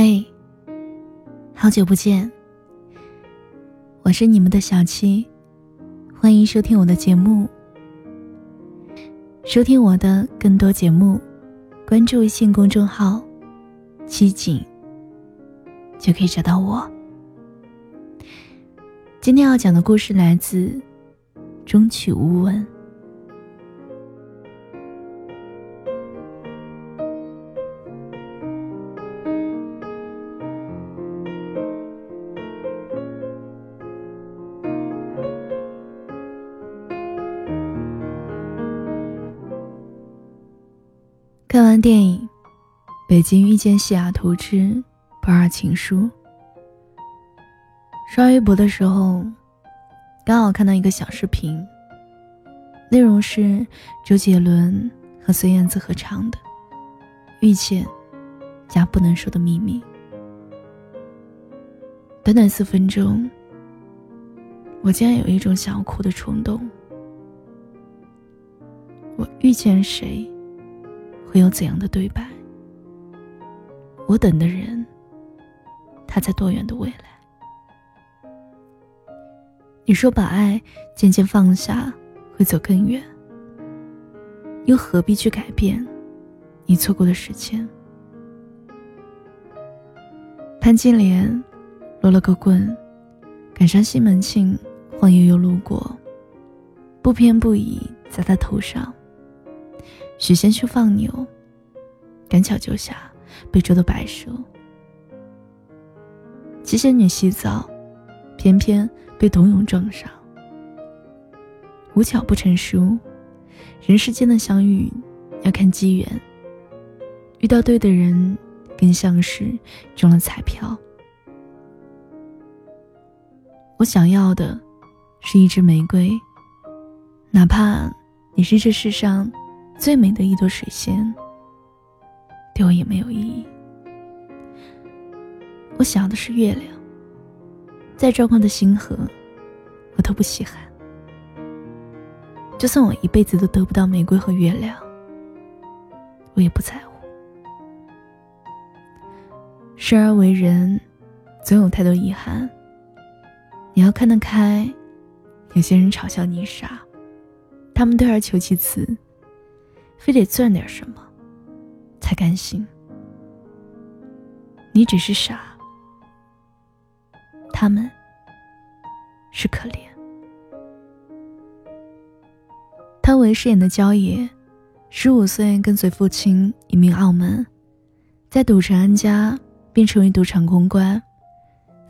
嘿，好久不见，我是你们的小七，欢迎收听我的节目。收听我的更多节目，关注微信公众号“七景”，就可以找到我。今天要讲的故事来自《终曲无闻》。北京遇见西雅图之不二情书》，刷微博的时候，刚好看到一个小视频，内容是周杰伦和孙燕姿合唱的《遇见加不能说的秘密》。短短四分钟，我竟然有一种想要哭的冲动。我遇见谁？会有怎样的对白？我等的人，他在多远的未来？你说把爱渐渐放下会走更远，又何必去改变你错过的时间？潘金莲落了个棍，赶上西门庆晃悠悠路过，不偏不倚在他头上。许仙去放牛，赶巧救下被捉的白蛇。七仙女洗澡，偏偏被董永撞上。无巧不成书，人世间的相遇要看机缘。遇到对的人，更像是中了彩票。我想要的，是一支玫瑰，哪怕你是这世上。最美的一朵水仙，对我也没有意义。我想要的是月亮，再壮观的星河，我都不稀罕。就算我一辈子都得不到玫瑰和月亮，我也不在乎。生而为人，总有太多遗憾。你要看得开，有些人嘲笑你傻，他们退而求其次。非得赚点什么，才甘心。你只是傻，他们是可怜。汤唯饰演的焦野，十五岁跟随父亲移民澳门，在赌城安家，并成为赌场公关，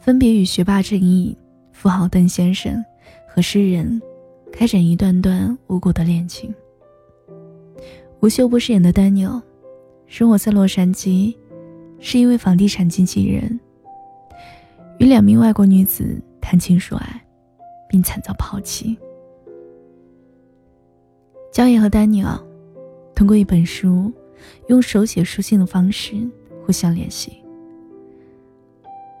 分别与学霸郑毅、富豪邓先生和诗人开展一段段无果的恋情。吴秀波饰演的丹尼尔，生活在洛杉矶，是一位房地产经纪人。与两名外国女子谈情说爱，并惨遭抛弃。江野和丹尼尔通过一本书，用手写书信的方式互相联系。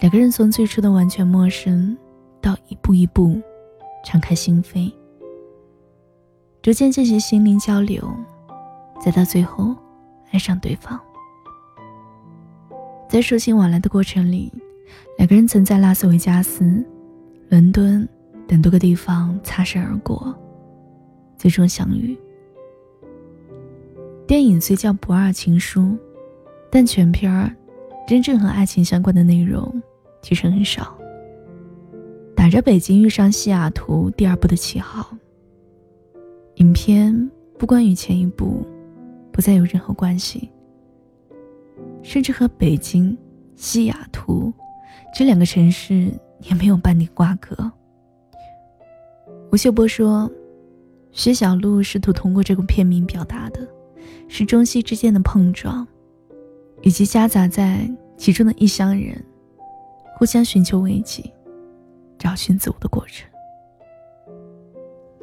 两个人从最初的完全陌生，到一步一步敞开心扉，逐渐进行心灵交流。再到最后，爱上对方。在书信往来的过程里，两个人曾在拉斯维加斯、伦敦等多个地方擦身而过，最终相遇。电影虽叫《不二情书》，但全片儿真正和爱情相关的内容其实很少。打着北京遇上西雅图第二部的旗号，影片不关于前一部。不再有任何关系，甚至和北京、西雅图这两个城市也没有半点瓜葛。吴秀波说：“薛小璐试图通过这个片名表达的，是中西之间的碰撞，以及夹杂在其中的异乡人互相寻求慰藉、找寻自我的过程。”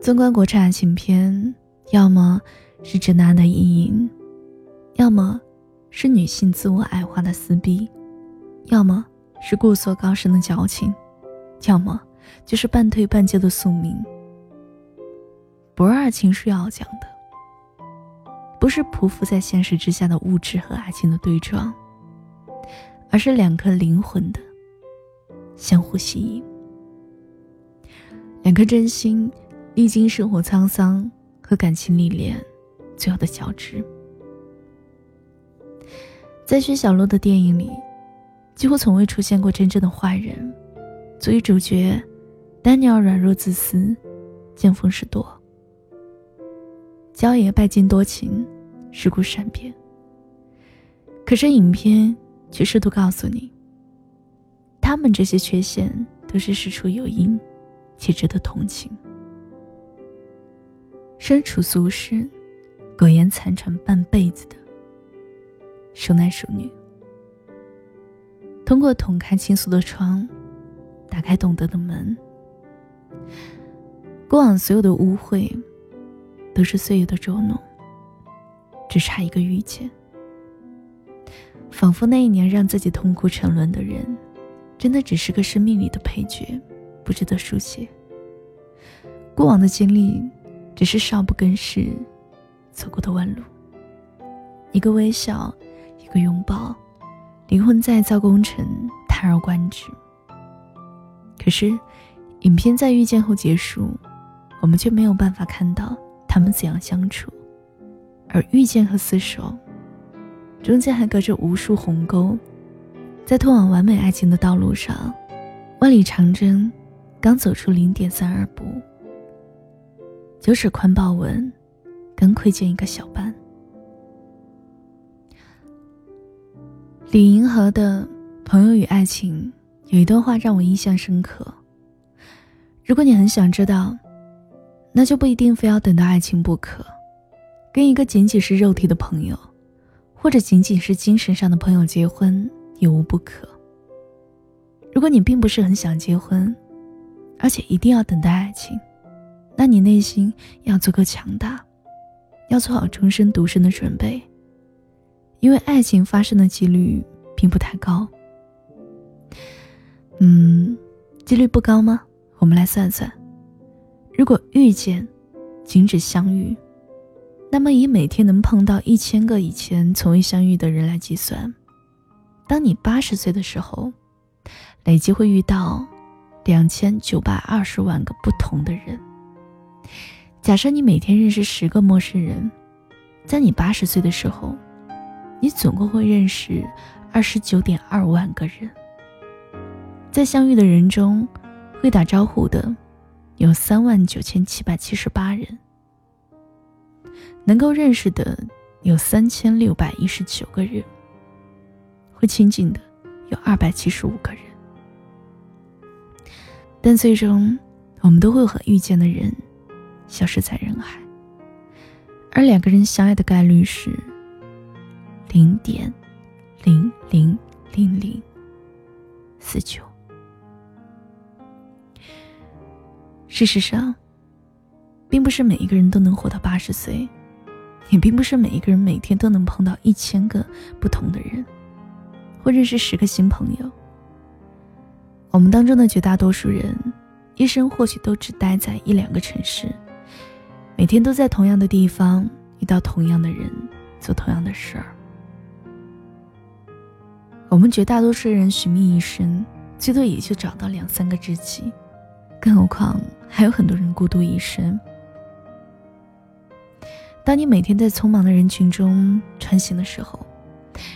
纵观国产爱情片，要么……是直男的意淫，要么是女性自我矮化的撕逼，要么是故作高深的矫情，要么就是半推半就的宿命。不二情书要讲的，不是匍匐在现实之下的物质和爱情的对撞，而是两颗灵魂的相互吸引，两颗真心历经生活沧桑和感情历练，最后的交织。在薛小璐的电影里，几乎从未出现过真正的坏人。作为主角，丹尼尔软弱自私，见风使舵；焦爷拜金多情，世故善变。可是影片却试图告诉你，他们这些缺陷都是事出有因，且值得同情。身处俗世，苟延残喘半辈子的熟男熟女，通过捅开倾诉的窗。打开懂得的门，过往所有的污秽，都是岁月的捉弄，只差一个遇见。仿佛那一年让自己痛哭沉沦的人，真的只是个生命里的配角，不值得书写。过往的经历，只是少不更事走过的弯路。一个微笑，一个拥抱，灵魂再造工程，叹而观之。可是，影片在遇见后结束，我们却没有办法看到他们怎样相处。而遇见和厮守，中间还隔着无数鸿沟，在通往完美爱情的道路上，万里长征刚走出零点三二步，九尺宽豹纹刚窥见一个小斑。李银河的朋友与爱情。有一段话让我印象深刻。如果你很想知道，那就不一定非要等到爱情不可。跟一个仅仅是肉体的朋友，或者仅仅是精神上的朋友结婚，也无不可。如果你并不是很想结婚，而且一定要等待爱情，那你内心要足够强大，要做好终身独身的准备，因为爱情发生的几率并不太高。嗯，几率不高吗？我们来算算，如果遇见，仅止相遇，那么以每天能碰到一千个以前从未相遇的人来计算，当你八十岁的时候，累计会遇到两千九百二十万个不同的人。假设你每天认识十个陌生人，在你八十岁的时候，你总共会认识二十九点二万个人。在相遇的人中，会打招呼的有三万九千七百七十八人，能够认识的有三千六百一十九个人，会亲近的有二百七十五个人。但最终，我们都会和遇见的人消失在人海，而两个人相爱的概率是零点零零零零四九。事实上，并不是每一个人都能活到八十岁，也并不是每一个人每天都能碰到一千个不同的人，或认识十个新朋友。我们当中的绝大多数人，一生或许都只待在一两个城市，每天都在同样的地方遇到同样的人，做同样的事儿。我们绝大多数人寻觅一生，最多也就找到两三个知己。更何况还有很多人孤独一生。当你每天在匆忙的人群中穿行的时候，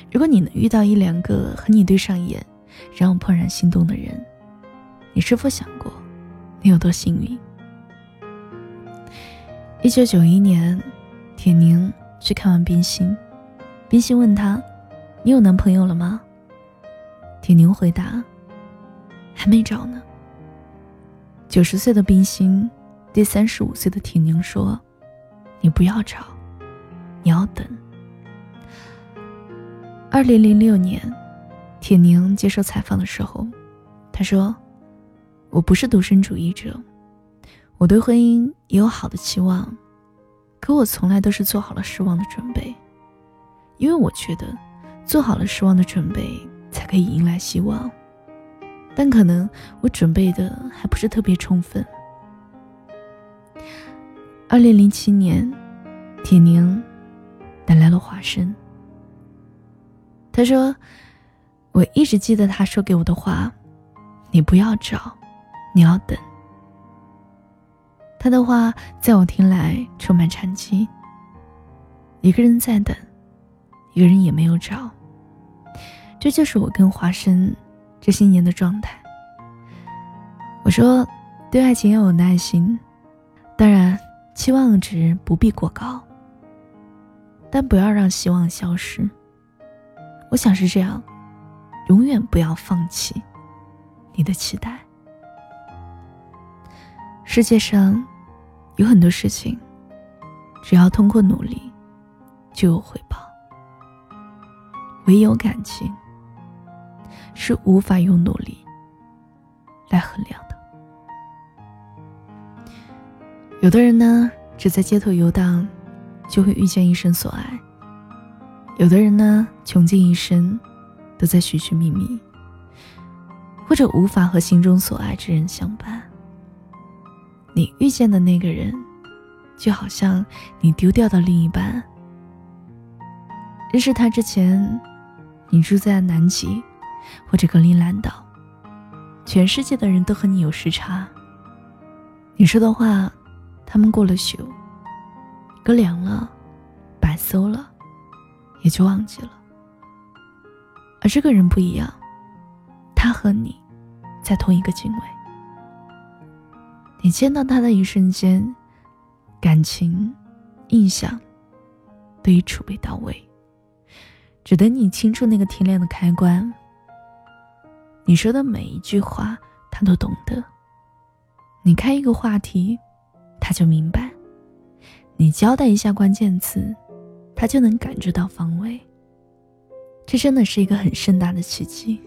如果你能遇到一两个和你对上眼，让我怦然心动的人，你是否想过，你有多幸运？一九九一年，铁凝去看完冰心，冰心问他：“你有男朋友了吗？”铁凝回答：“还没找呢。”九十岁的冰心对三十五岁的铁凝说：“你不要找，你要等。”二零零六年，铁凝接受采访的时候，他说：“我不是独身主义者，我对婚姻也有好的期望，可我从来都是做好了失望的准备，因为我觉得做好了失望的准备，才可以迎来希望。”但可能我准备的还不是特别充分。二零零七年，铁凝带来了华生。他说：“我一直记得他说给我的话：“你不要找，你要等。”他的话在我听来充满禅机。一个人在等，一个人也没有找。这就是我跟华生这些年的状态。我说，对爱情要有耐心，当然期望值不必过高，但不要让希望消失。我想是这样。永远不要放弃你的期待。世界上有很多事情，只要通过努力，就有回报。唯有感情是无法用努力来衡量的。有的人呢，只在街头游荡，就会遇见一生所爱；有的人呢，穷尽一生。都在寻寻觅觅，或者无法和心中所爱之人相伴。你遇见的那个人，就好像你丢掉的另一半。认识他之前，你住在南极或者格陵兰岛，全世界的人都和你有时差。你说的话，他们过了宿，搁凉了，白馊了，也就忘记了。而这个人不一样，他和你在同一个经纬。你见到他的一瞬间，感情、印象都已储备到位，只等你清楚那个天亮的开关。你说的每一句话，他都懂得；你开一个话题，他就明白；你交代一下关键词，他就能感知到方位。这真的是一个很盛大的奇迹。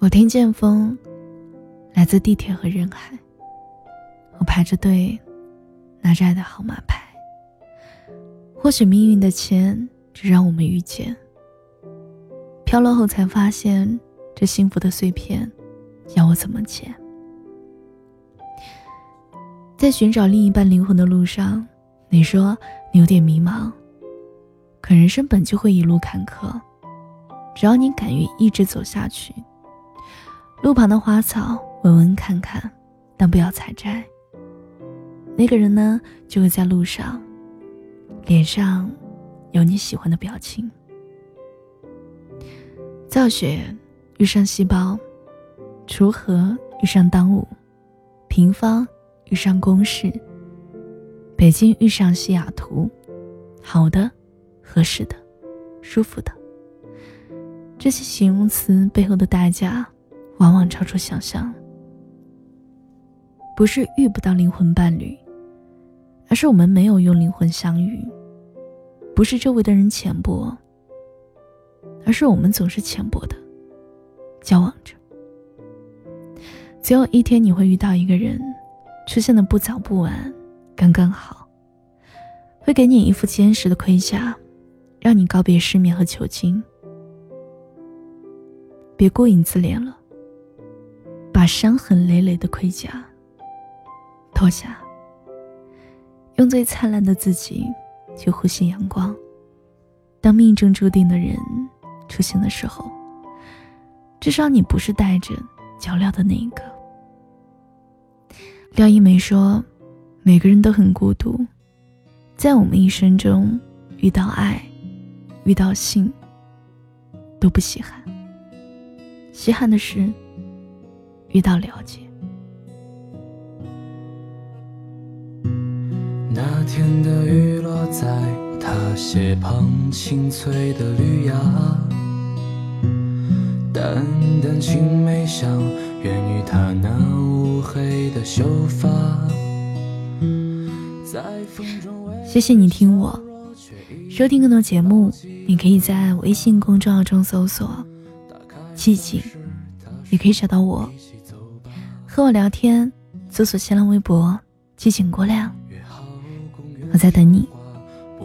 我听见风来自地铁和人海，我排着队，拿着爱的号码牌。或许命运的签只让我们遇见，飘落后才发现这幸福的碎片，要我怎么捡？在寻找另一半灵魂的路上，你说你有点迷茫。可人生本就会一路坎坷，只要你敢于一直走下去，路旁的花草闻闻看看，但不要采摘。那个人呢，就会在路上，脸上有你喜欢的表情。造血遇上细胞，锄禾遇上当午，平方遇上公式，北京遇上西雅图，好的。合适的，舒服的，这些形容词背后的代价，往往超出想象。不是遇不到灵魂伴侣，而是我们没有用灵魂相遇。不是周围的人浅薄，而是我们总是浅薄的交往着。总有一天你会遇到一个人，出现的不早不晚，刚刚好，会给你一副坚实的盔甲。让你告别失眠和酒精，别顾影自怜了，把伤痕累累的盔甲脱下，用最灿烂的自己去呼吸阳光。当命中注定的人出现的时候，至少你不是带着脚镣的那一个。廖一梅说：“每个人都很孤独，在我们一生中遇到爱。”遇到性都不稀罕，稀罕的是遇到了解。那天的雨落在他鞋旁清脆的绿芽，淡淡青梅香源于他那乌黑的秀发。谢谢你听我，收听更多节目。你可以在微信公众号中搜索“寂静”，也可以找到我，和我聊天。搜索新浪微博“寂静过亮”，我在等你。